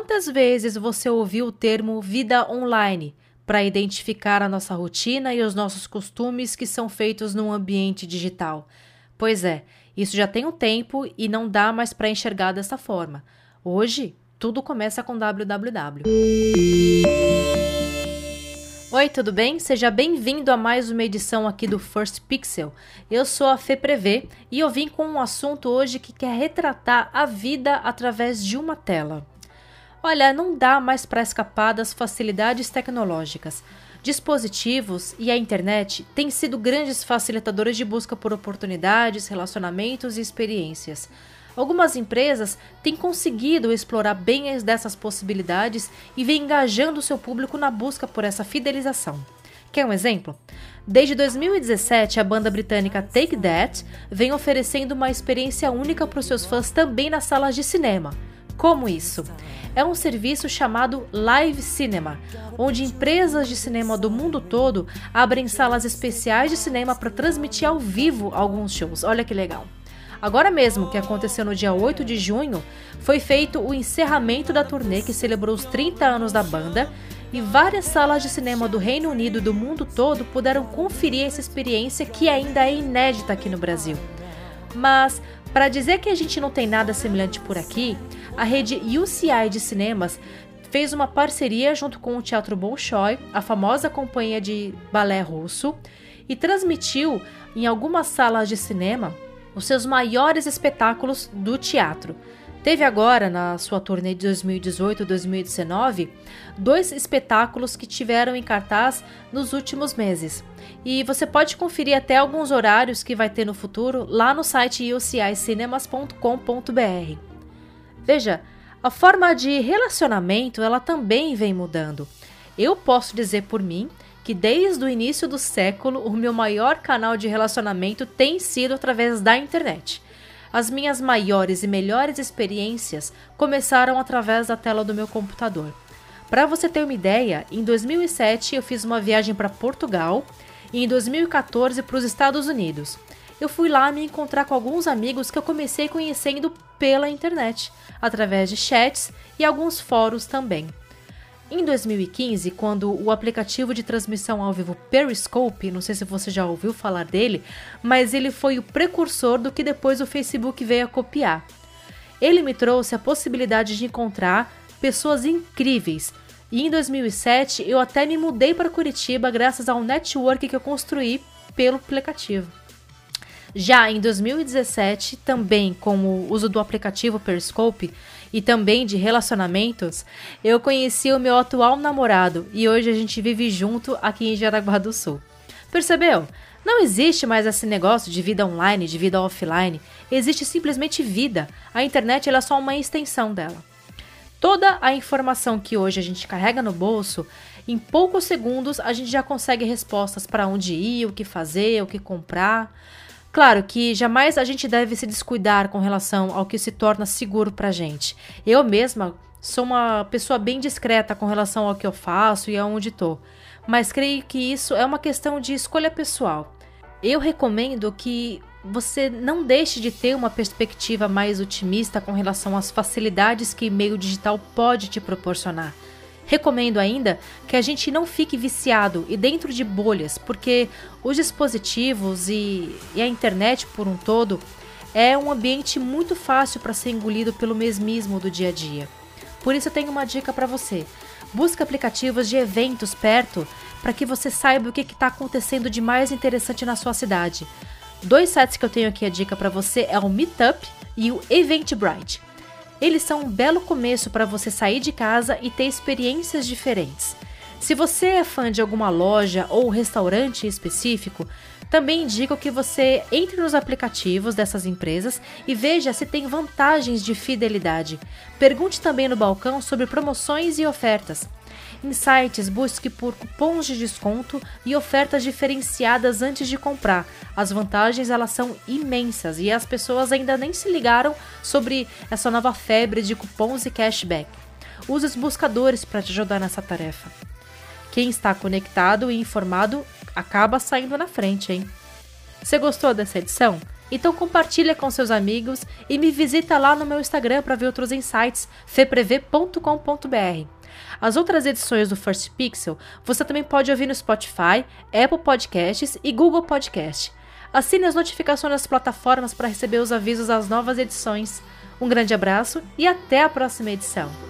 Quantas vezes você ouviu o termo vida online para identificar a nossa rotina e os nossos costumes que são feitos num ambiente digital? Pois é, isso já tem um tempo e não dá mais para enxergar dessa forma. Hoje, tudo começa com www. Oi, tudo bem? Seja bem-vindo a mais uma edição aqui do First Pixel. Eu sou a Fê Prevê e eu vim com um assunto hoje que quer retratar a vida através de uma tela. Olha, não dá mais para escapar das facilidades tecnológicas. Dispositivos e a internet têm sido grandes facilitadores de busca por oportunidades, relacionamentos e experiências. Algumas empresas têm conseguido explorar bem as dessas possibilidades e vêm engajando seu público na busca por essa fidelização. Quer um exemplo? Desde 2017, a banda britânica Take That vem oferecendo uma experiência única para os seus fãs também nas salas de cinema. Como isso? É um serviço chamado Live Cinema, onde empresas de cinema do mundo todo abrem salas especiais de cinema para transmitir ao vivo alguns shows. Olha que legal. Agora mesmo, que aconteceu no dia 8 de junho, foi feito o encerramento da turnê que celebrou os 30 anos da banda e várias salas de cinema do Reino Unido e do mundo todo puderam conferir essa experiência que ainda é inédita aqui no Brasil. Mas, para dizer que a gente não tem nada semelhante por aqui, a rede UCI de cinemas fez uma parceria junto com o Teatro Bolshoi, a famosa companhia de balé russo, e transmitiu em algumas salas de cinema os seus maiores espetáculos do teatro. Teve agora, na sua turnê de 2018-2019, dois espetáculos que tiveram em cartaz nos últimos meses. E você pode conferir até alguns horários que vai ter no futuro lá no site ucincinemas.com.br. Veja, a forma de relacionamento ela também vem mudando. Eu posso dizer por mim que desde o início do século o meu maior canal de relacionamento tem sido através da internet. As minhas maiores e melhores experiências começaram através da tela do meu computador. Para você ter uma ideia, em 2007 eu fiz uma viagem para Portugal e em 2014 para os Estados Unidos. Eu fui lá me encontrar com alguns amigos que eu comecei conhecendo pela internet, através de chats e alguns fóruns também. Em 2015, quando o aplicativo de transmissão ao vivo Periscope, não sei se você já ouviu falar dele, mas ele foi o precursor do que depois o Facebook veio a copiar. Ele me trouxe a possibilidade de encontrar pessoas incríveis. E em 2007 eu até me mudei para Curitiba graças ao network que eu construí pelo aplicativo. Já em 2017, também com o uso do aplicativo Periscope, e também de relacionamentos, eu conheci o meu atual namorado e hoje a gente vive junto aqui em Jaraguá do Sul. Percebeu? Não existe mais esse negócio de vida online, de vida offline. Existe simplesmente vida. A internet é só uma extensão dela. Toda a informação que hoje a gente carrega no bolso, em poucos segundos a gente já consegue respostas para onde ir, o que fazer, o que comprar. Claro que jamais a gente deve se descuidar com relação ao que se torna seguro pra gente. Eu mesma sou uma pessoa bem discreta com relação ao que eu faço e aonde tô, mas creio que isso é uma questão de escolha pessoal. Eu recomendo que você não deixe de ter uma perspectiva mais otimista com relação às facilidades que o meio digital pode te proporcionar. Recomendo ainda que a gente não fique viciado e dentro de bolhas, porque os dispositivos e, e a internet por um todo é um ambiente muito fácil para ser engolido pelo mesmismo do dia a dia. Por isso eu tenho uma dica para você. Busque aplicativos de eventos perto para que você saiba o que está acontecendo de mais interessante na sua cidade. Dois sites que eu tenho aqui a dica para você é o Meetup e o Eventbrite. Eles são um belo começo para você sair de casa e ter experiências diferentes. Se você é fã de alguma loja ou restaurante específico, também indico que você entre nos aplicativos dessas empresas e veja se tem vantagens de fidelidade. Pergunte também no balcão sobre promoções e ofertas. Em sites, busque por cupons de desconto e ofertas diferenciadas antes de comprar. As vantagens elas são imensas e as pessoas ainda nem se ligaram sobre essa nova febre de cupons e cashback. Use os buscadores para te ajudar nessa tarefa. Quem está conectado e informado acaba saindo na frente, hein? Você gostou dessa edição? Então compartilha com seus amigos e me visita lá no meu Instagram para ver outros insights, feprev.com.br. As outras edições do First Pixel você também pode ouvir no Spotify, Apple Podcasts e Google Podcast. Assine as notificações nas plataformas para receber os avisos das novas edições. Um grande abraço e até a próxima edição.